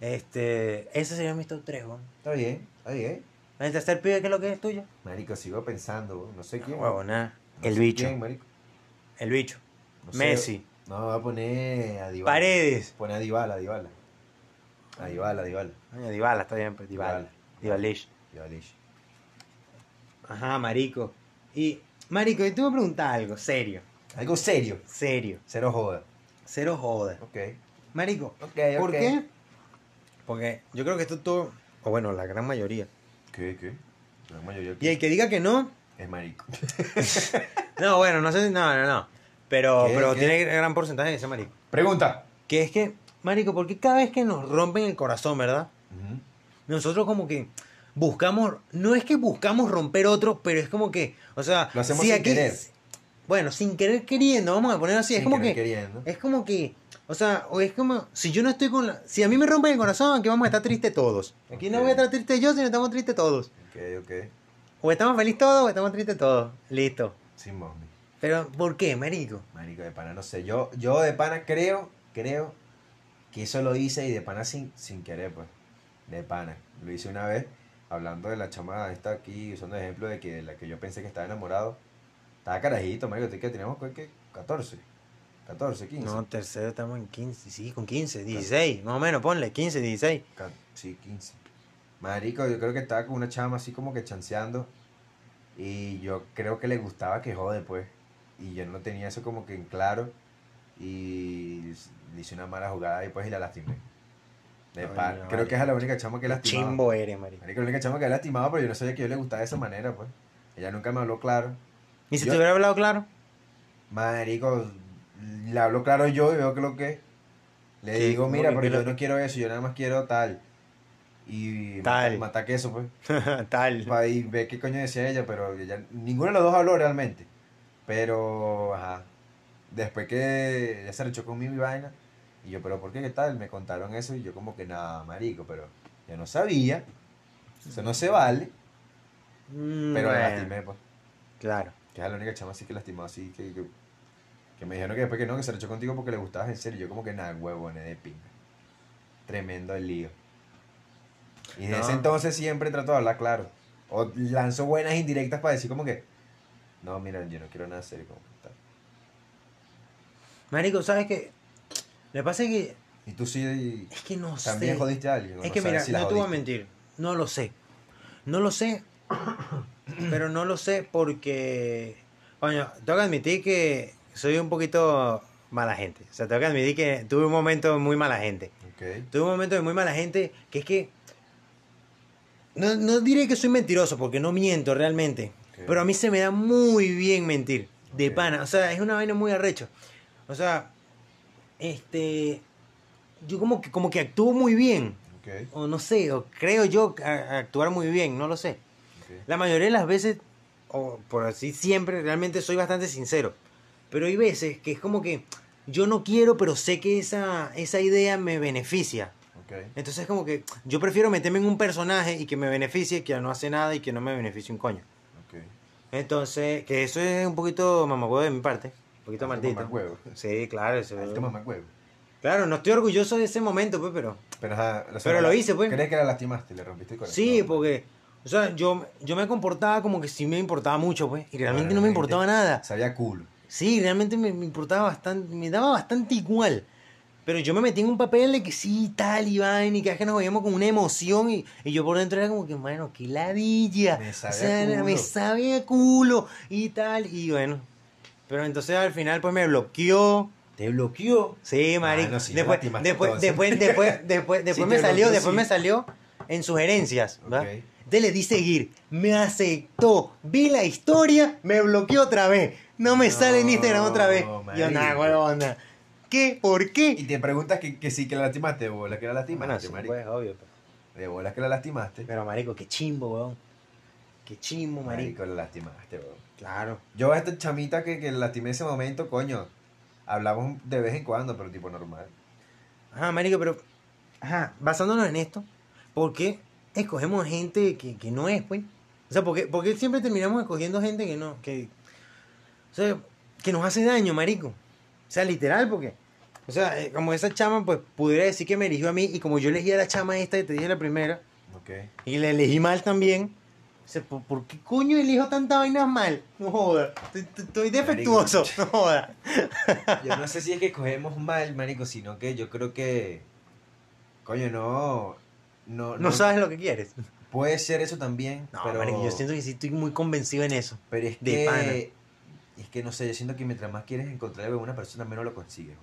Este, ese sería mi top 3, weón. está bien, está bien. El tercer pibe, ¿qué es lo que es tuyo? Marico, sigo pensando, no sé quién. Huevo, nada. No El sé bicho. quién, marico. El bicho. No sé. Messi. No, voy a poner a Dybala. Paredes. Pone a Dybala, a Dybala. A Dybala, Dybala. Coño, Dybala, está bien, pues, Dybala. Dybalish. Dybalish. Ajá, marico. Y, marico, yo te voy a preguntar algo, serio. Algo serio, Serio. cero joda. Cero joda. Ok, Marico, ok, ¿por qué? Porque yo creo que esto todo, o bueno, la gran mayoría. ¿Qué, qué? La mayoría Y el que diga que no, es marico. no, bueno, no sé, no, no, no. Pero, ¿Qué, pero qué? tiene gran porcentaje de ser marico. Pregunta. Que es que, marico, porque cada vez que nos rompen el corazón, ¿verdad? Nosotros como que buscamos, no es que buscamos romper otro, pero es como que, o sea, Lo hacemos si sin aquí- querer. Bueno, sin querer queriendo, vamos a ponerlo así, es como que, queriendo. es como que, o sea, o es como, si yo no estoy con la, si a mí me rompen el corazón, aquí vamos a estar tristes todos. Aquí no voy a estar triste yo, sino estamos tristes todos. Ok, ok. O estamos felices todos, o estamos tristes todos. Listo. Sin mami. Pero, ¿por qué, marico? Marico, de pana, no sé. Yo, yo de pana creo, creo que eso lo hice y de pana sin, sin querer, pues. De pana. Lo hice una vez, hablando de la chama esta aquí, usando el ejemplo de que de la que yo pensé que estaba enamorado. Estaba carajito, marico, que teníamos que 14. 14, 15. No, tercero estamos en 15, sí, con 15, 16, más o menos, ponle, 15, 16. Ca- Sí, 15. Marico, yo creo que estaba con una chama así como que chanceando. Y yo creo que le gustaba que jode, pues. Y yo no tenía eso como que en claro. Y le hice una mala jugada y pues y la lastimé. De Ay, par. Creo que es la única chama que lastimaba. Chimbo eres, marico. Marico, la única chama que lastimaba, pero yo no sabía que yo le gustaba de esa manera, pues. Ella nunca me habló claro. ¿Y si Yo- te hubiera hablado claro? Marico, le hablo claro yo y veo que lo que. Le ¿Qué? digo, ¿Cómo mira, pero yo no quiero eso, yo nada más quiero tal. Y Tal. mata queso, pues. Tal. Para y ver qué coño decía ella, pero ella, ninguno de los dos habló realmente. Pero, ajá. Después que ella se rechó conmigo y vaina. Y yo, pero ¿por qué qué tal? Me contaron eso y yo como que nada, marico, pero yo no sabía. Eso no se vale. Mm, Pero bueno, lastimé, pues. Claro. Que es la única chama así que lastimó así que, que, que me dijeron que después que no, que se rechó contigo porque le gustabas en serio. Yo como que nada, huevones de pinga. Tremendo el lío. Y desde No. ese entonces siempre trato de hablar claro. O lanzo buenas indirectas para decir como que, no, mira, yo no quiero nada serio. Como que tal. Marico, ¿sabes qué? Le pasa que. Y tú sí Es que no también sé. jodiste a alguien. Es no que mira, si no te voy a mentir. No lo sé. No lo sé. pero no lo sé porque. Coño, tengo que admitir que soy un poquito mala gente. O sea, tengo que admitir que tuve un momento muy mala gente. Ok. Tuve un momento de muy mala gente que es que. No, no diré que soy mentiroso porque no miento realmente. Ok. Pero a mí se me da muy bien mentir. De pana. O sea, es una vaina muy arrecho. O sea, este. Yo como que, como que actúo muy bien. Ok. O no sé, o creo yo a- a actuar muy bien, no lo sé. ok. La mayoría de las veces, o por así siempre, realmente soy bastante sincero. Pero hay veces que es como que yo no quiero, pero sé que esa, esa idea me beneficia. Ok. Entonces es como que yo prefiero meterme en un personaje y que me beneficie que no hace nada y que no me beneficie un coño. Entonces, que eso es un poquito mamagüevo de mi parte. Poquito maldito. Sí, claro. Eso, Alto mamahuevo. claro, no estoy orgulloso de ese momento, pues, pero... Pero, ajá, lo hice, pues. ¿Crees que la lastimaste? Le rompiste el corazón. Sí, porque... O sea, yo, yo me comportaba como que sí me importaba mucho, pues. Y realmente no me importaba nada. Sabía cool. Sí, realmente me, me importaba bastante, me daba bastante igual. Pero yo me metí en un papel de que sí, tal, y vaina, y cada vez que nos veíamos con una emoción, y, y yo por dentro era como que, bueno, qué ladilla. Me sabe o sea, culo. me sabe a culo, y tal, y bueno. Pero entonces al final, pues me bloqueó. ¿Te bloqueó? Sí, marico. no, sí después, después, después, después, después, después Sí me salió, bloqueó, después sí. me salió en sugerencias, ¿va? Ok. Entonces le di seguir, me aceptó, vi la historia, me bloqueó otra vez, no me sale en Instagram otra vez. Yo, marico. nada, huevona. ¿Qué? ¿Por Y qué? te preguntas que, que sí que la lastimaste, de bola que la lastimaste, Bueno, marico. pues, obvio. pues. De bola que la lastimaste. Pero, marico, qué chimbo, weón. Qué chimbo, marico. Marico, la lastimaste, weón. Claro. Yo a esta chamita que, que lastimé ese momento, coño, hablamos de vez en cuando, pero tipo normal. Ajá, marico, pero... Ajá, basándonos en esto, ¿por qué escogemos gente que, que no es, pues? O sea, ¿por qué, por qué siempre terminamos escogiendo gente que no... Que, o sea, que nos hace daño, marico? O sea, literal, porque... O sea, eh, como esa chama, pues, pudiera decir que me eligió a mí, y como yo elegí a la chama esta, y te dije la primera, Ok. y la elegí mal también... ¿por, qué coño elijo tanta vaina mal? No joda. Estoy, defectuoso. No joda. Yo no sé si es que escogemos mal, marico, sino que yo creo que. Coño, no. No, No sabes lo que quieres. Puede ser eso también. No, pero, marico, yo siento que sí estoy muy convencido en eso. Pero es de que. pana. Es que no sé, yo siento que mientras más quieres encontrar en una persona, menos lo consigues.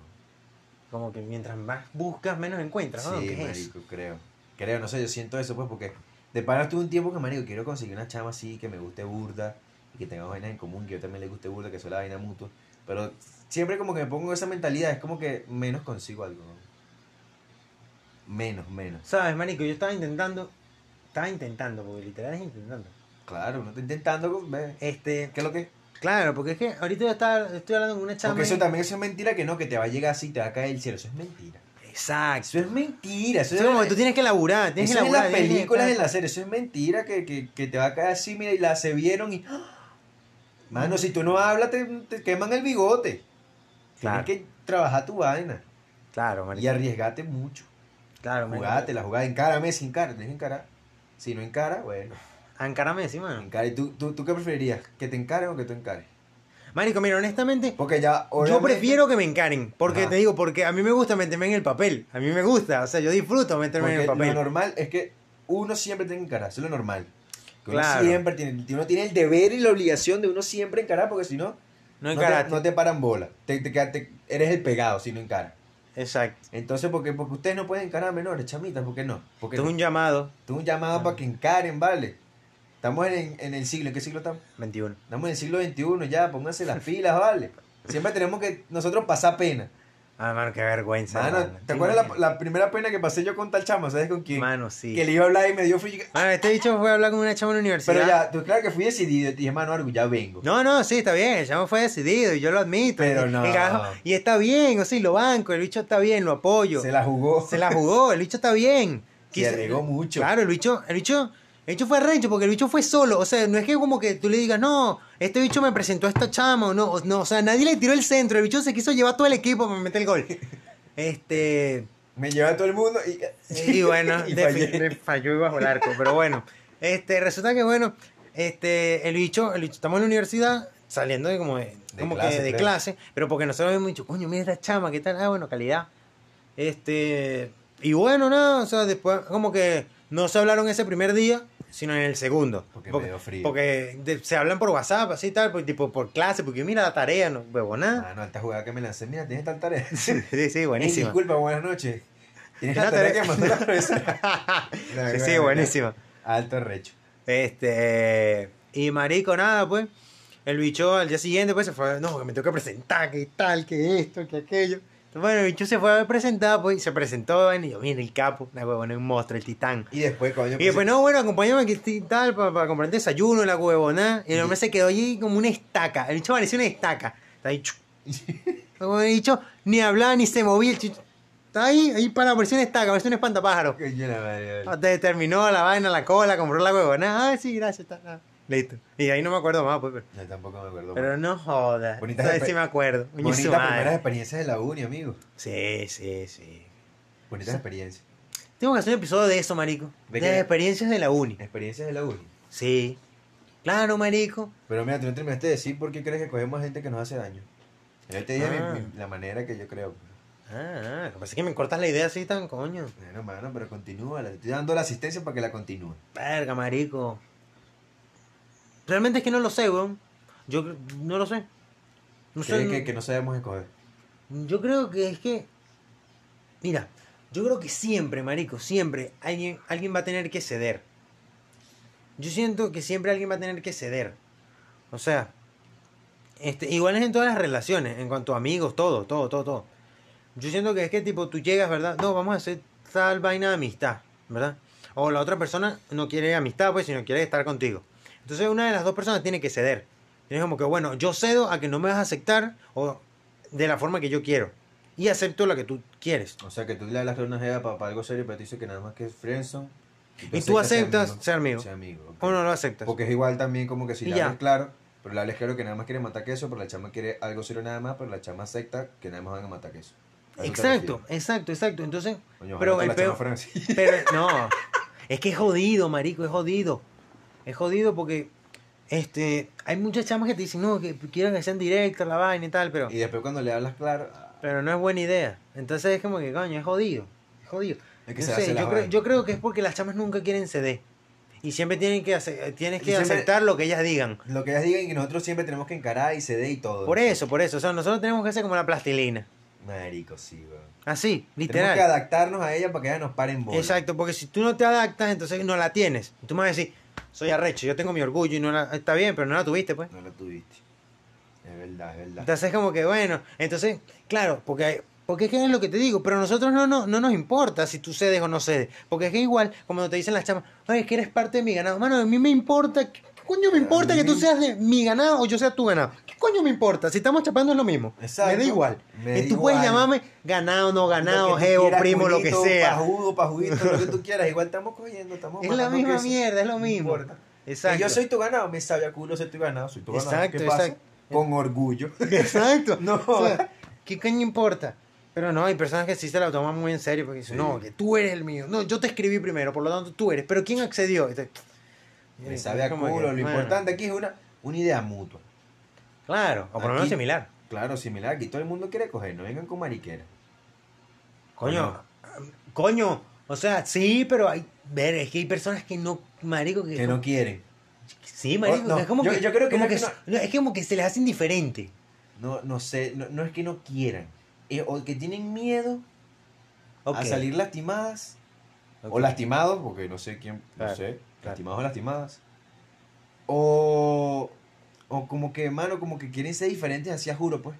Como que mientras más buscas, menos encuentras, ¿no? Sí, marico, creo. Creo, no sé, yo siento eso, pues, porque de pana tuve un tiempo que, marico, quiero conseguir una chama así, que me guste burda, y que tengamos vainas en común, que yo también le guste burda, que sea la vaina mutua. Pero siempre como que me pongo esa mentalidad, es como que menos consigo algo. ¿no? Menos, menos. ¿Sabes, marico? Yo estaba intentando... Estaba intentando, porque literal es intentando. Claro, uno está intentando ver. Este... ¿Qué es lo que? Claro, porque es que ahorita yo estaba, estoy hablando con una chama... Porque eso también eso es mentira que no, que te va a llegar así y te va a caer el cielo. Eso es mentira. Exacto. Eso es mentira. Eso, Eso es como que tú tienes que laburar, tienes Eso que en laburar. las tienes que- películas, en la serie, eso es mentira que, que, que te va a caer así, mira, y la se vieron y... ¡ah! Mano, si tú no hablas, te, te queman el bigote. Claro. Tienes que trabajar tu vaina Claro, marico. y arriesgate mucho. Claro. Jugate, la jugada, encárame, sin cara, tienes que encarar. Si no encara, bueno, Encárame sí, mano. encara. ¿Y tú, tú, tú qué preferirías? ¿Que te encaren o que tú encares? Marico, mira, honestamente... Porque ya, Yo prefiero que me encaren, porque Ajá. te digo, porque a mí me gusta meterme en el papel, a mí me gusta, o sea, yo disfruto meterme en el papel. lo normal es que uno siempre tiene que encarar, eso es lo normal. Que uno Claro. siempre tiene, uno tiene el deber y la obligación de uno siempre encarar, porque si no, No no, te, no te paran bola. Te, te, eres el pegado si no encaras. Exacto. Entonces, porque, porque ustedes no pueden encarar a menores, chamitas, ¿por qué no? Porque Tengo no? un llamado, Tengo un llamado para que encaren, ¿vale? Estamos en, en el siglo, ¿en qué siglo estamos? 21. Estamos en el siglo XXI ya, pónganse las pilas, ¿vale? Siempre tenemos que nosotros pasar pena. Ah, mano, qué vergüenza. Mano, mano. ¿te acuerdas la, la primera pena que pasé yo con tal chamo? ¿Sabes con quién? Mano, sí. Que le iba a hablar y me dio frío. Mano, este dicho fue a hablar con una chama en la universidad. Pero ya, tú claro que fui decidido y dije, mano, ya vengo. No, no, sí, está bien, el chamo fue decidido y yo lo admito. Pero no. carajo- y está bien, o sea, y lo banco, el bicho está bien, lo apoyo. Se la jugó. Se la jugó, el bicho está bien. Se arriesgó mucho. Claro, el bicho, el bicho, el bicho fue arrecho porque el bicho fue solo. O sea, no es que como que tú le digas, no, este bicho me presentó a esta chama, o no, o- no, o sea, nadie le tiró el centro, el bicho se quiso llevar todo el equipo para meter el gol. Este, Me lleva a todo el mundo y... y bueno, Y fallé. falló y bajo el arco, pero bueno, este, resulta que bueno, este, el bicho, el bicho, estamos en la universidad, saliendo de como de, De como clase, que de creo. clase, pero porque nosotros habíamos dicho, coño, mira esta chama, ¿qué tal? Ah, bueno, calidad. Este, y bueno, nada, o sea, después como que no se hablaron ese primer día, sino en el segundo. Porque me dio frío. porque de- se hablan por WhatsApp, así tal, pues, tipo por clase, porque mira la tarea, no, huevo, nada. Ah, no, esta jugada que me lancé, mira, tienes tal tarea. Sí, sí, buenísima. disculpa, buenas noches. Tienes La tarea tarea- que mandó la profesora. No, Sí, buenísima. Alto recho. Este, y marico, nada, pues. El bicho al día siguiente, pues se fue, no, que me tengo que presentar, que tal, que esto, que aquello. Bueno, el bicho se fue a presentar, pues, y se presentó, y yo, mira, el capo, una huevona, un monstruo, el titán. Y después, coño, Y después, no, bueno, acompáñame que estoy tal, para, para comprar desayuno, la huevona. Y el hombre se quedó allí como una estaca. El bicho parecía una estaca. Está ahí. Como el bicho, ni hablaba ni se movía. El chicho, está ahí, ahí para, parecía una estaca, parecía un espantapájaro. Coño, la madre, vale. Terminó la vaina, la cola, compró la huevona. Ah, sí, gracias. Está, ah, listo. Y ahí no me acuerdo más, pues. Pero, Yo tampoco me acuerdo. pero no jodas. Bonitas vez sí me acuerdo. Su Bonitas madre. primeras experiencias de la uni, amigo. Sí, sí, sí. Bonitas experiencias. Tengo que hacer un episodio de eso, marico. ¿De qué? las experiencias de la uni. Experiencias de la uni. Sí. Claro, marico. Pero mira, tú no terminaste de decir por qué crees que cogemos gente que nos hace daño. Yo te dije Ah. mi- la manera que yo creo. Ah, lo que pasa es que me cortas la idea así tan coño. Bueno, mano, pero continúa. Le estoy dando la asistencia para que la continúe. Verga, marico. Realmente es que no lo sé, weón. Yo no lo sé. No sé. ¿Crees no- que, que no sabemos escoger? Yo creo que es que. Mira, Yo creo que siempre, marico, siempre alguien, alguien va a tener que ceder. Yo siento que siempre alguien va a tener que ceder. O sea, este, igual es en todas las relaciones, en cuanto a amigos, todo, todo, todo, todo. Yo siento que es que tipo tú llegas, ¿verdad? No, vamos a hacer tal vaina de amistad, ¿verdad? O la otra persona no quiere amistad, pues, sino quiere estar contigo. Entonces una de las dos personas tiene que ceder. Tienes como que, bueno, yo cedo a que no me vas a aceptar o de la forma que yo quiero. Y acepto lo que tú quieres. O sea, que tú le hablas a una jeva para, algo serio, pero te dice que nada más que es friendzone. Y tú aceptas ser amigo. Ser amigo, ok. O no lo aceptas. Porque es igual también como que si Y le hablas claro, pero le hablas claro que nada más quiere matar queso, pero la chama quiere algo serio nada más, pero la chama acepta que nada más van a matar queso. ¿A eso te Exacto, exacto, exacto. Entonces, Coño, pero el la peor, pero no, es que es jodido, marico, es jodido. Es jodido porque este hay muchas chamas que te dicen, "No, que quieren que sean directas la vaina y tal", pero Y después cuando le hablas claro, ah, pero no es buena idea. Entonces es como que, coño, es jodido. Es jodido. es que No se sé, yo, creo, vaina. yo creo que es porque las chamas nunca quieren ceder. Y siempre tienen que hace- tienes Y que siempre- aceptar lo que ellas digan. Lo que ellas digan y que nosotros siempre tenemos que encarar y ceder y todo. Por eso, por eso. O sea, nosotros tenemos que hacer como la plastilina. Marico, sí, weón. Así, Tenemos que literal. adaptarnos a ella para que ella nos pare en bola. Exacto, porque si tú no te adaptas, entonces no la tienes. Tú me vas a decir, soy arrecho, yo tengo mi orgullo y no la... Está bien, pero no la tuviste, pues. No la tuviste. Es verdad, es verdad. Entonces como que bueno, entonces, claro, porque hay- porque es que es lo que te digo, pero a nosotros no, no, no nos importa si tú cedes o no cedes, porque es que igual, como te dicen las chamas, ay, es que eres parte de mi ganado, mano, a mí me importa, ¿qué coño me importa que tú seas de mi ganado o yo sea tu ganado? ¿Qué coño me importa? Si estamos chapando es lo mismo, Exacto. me da igual. Me y tú puedes llamarme ganado, no ganado, geo, primo, lo que sea. Pajudo, pajudito, lo que tú quieras. Igual estamos cogiendo, estamos Es la misma mierda, es lo No mismo. importa. Exacto. Que yo soy tu ganado, me sabe a culo ser tu ganado, soy tu ganado. Exacto, ¿Qué pasa? exacto. Con orgullo. Exacto. No. O sea, ¿Qué coño importa? Pero no, hay personas que sí se la toman muy en serio porque dicen, Sí. no, que tú eres el mío. No, yo te escribí primero, por lo tanto tú eres. Pero ¿quién accedió? Me sabe a culo. que, Lo bueno, importante aquí es una, una idea mutua. Claro, o por lo menos similar. Claro, similar. Aquí todo el mundo quiere coger, no vengan con mariquera. Coño, coño. O sea, sí, pero hay. Ver, es que hay personas que no. Marico, que. Que no quieren. Sí, marico. Oh, no, es como yo- que. yo creo que como que no, es como que se les hace indiferente. No, no sé, no, no es que no quieran. Es, o que tienen miedo a salir lastimadas. O lastimados, porque no sé quién, no Claro, sé. Lastimados o lastimadas. O, o como que, mano, como que quieren ser diferentes así a juro, pues.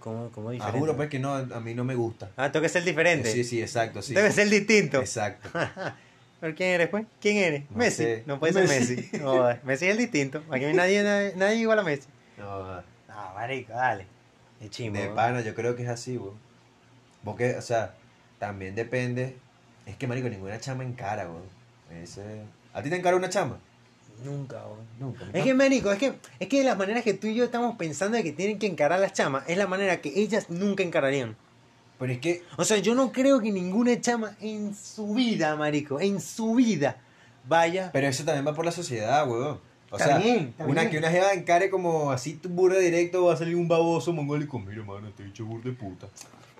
¿Cómo, cómo A diferente? juro, pues, que no, a mí no me gusta. Ah, tengo que ser diferente. Sí, sí, exacto, sí. Debe ser distinto. Exacto. ¿Pero quién eres, pues? ¿Quién eres? No Messi. sé. No puede ser Messi. Messi. No. Messi es el distinto. Aquí nadie, nadie, nadie igual a Messi. No, Ah, marico, dale. Es chimbo. de pana, yo creo que es así, weón. Porque, o sea, también depende. Es que, marico, ninguna chama encara, weón. Ese... ¿A ti te encara una chama? Nunca, weón. Nunca. Es que, marico, es que, es que de las maneras que tú y yo estamos pensando de que tienen que encarar las chamas, es la manera que ellas nunca encararían. Pero es que O sea, yo no creo que ninguna chama en su vida, marico, en su vida, vaya. Pero eso también va por la sociedad, weón. O Está sea, bien, está una bien. que una jeva encare como así tu burda directo va a salir un baboso mongólico. Mira, mano, este bicho burda de puta.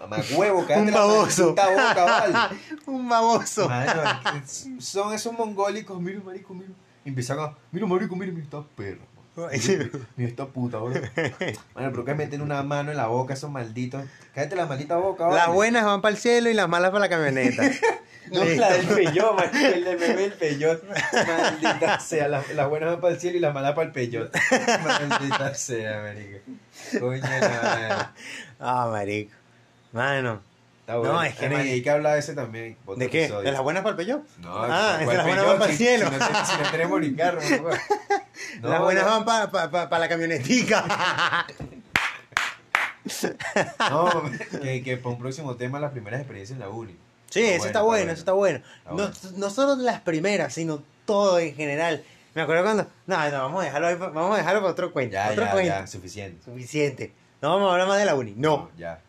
Mamá huevo, Un baboso. maldita boca, vale. Un baboso. Mano, son esos mongólicos, mira, marico, mira. Y empiezan a, mira, marico, mira, mira esta perra. Mira, esta puta, bro. Mano, pero que meten una mano en la boca esos malditos. Cállate la maldita boca, vale. Las buenas van para el cielo y las malas para la camioneta. No, la del peyot, el de bebé el peyot. Maldita sea, las, las buenas van para el cielo y las malas para el peyot. Maldita sea, marico. Coño, madre. ah, marico. Mano. Está bueno. No, es que Además, hay- que hablar de ese también. otro ¿De qué? episodio. ¿De las buenas para el peyo? No, Ah, es ¿cuál de las buenas van para el Si- cielo. Si, no, si no tenemos ni carro, no, weón. No, las buenas van para la camionetica. No, que, que para un próximo tema las primeras experiencias en la uni. Sí, eso está bueno, eso está bueno. Está No, bueno. no solo las primeras, sino todo en general. Me acuerdo cuando. No, no, vamos a dejarlo, ahí pa- vamos a dejarlo para otro cuento. Ya, otro ya, cuento. ya, suficiente. Suficiente. No vamos a hablar más de la uni. No. ya.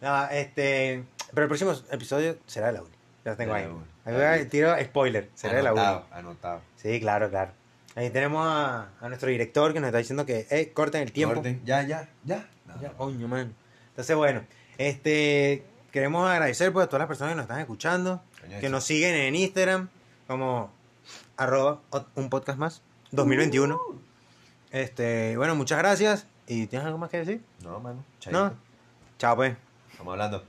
No, este. Pero el próximo episodio será de la uni. Ya lo tengo ahí. tiro spoiler. Será de la uni. anotado. Sí, claro, claro. Ahí tenemos a, a nuestro director que nos está diciendo que eh, corten el tiempo. Corten. Ya, ya, ya. No, Ya, no. coño, man. Entonces, bueno, este queremos agradecer pues, a todas las personas que nos están escuchando, Coño, que nos siguen en Instagram como arroba un podcast más 2021. Uh. Este, bueno, muchas gracias. ¿Y tienes algo más que decir? No, mano. No. Chao, pues. Estamos hablando.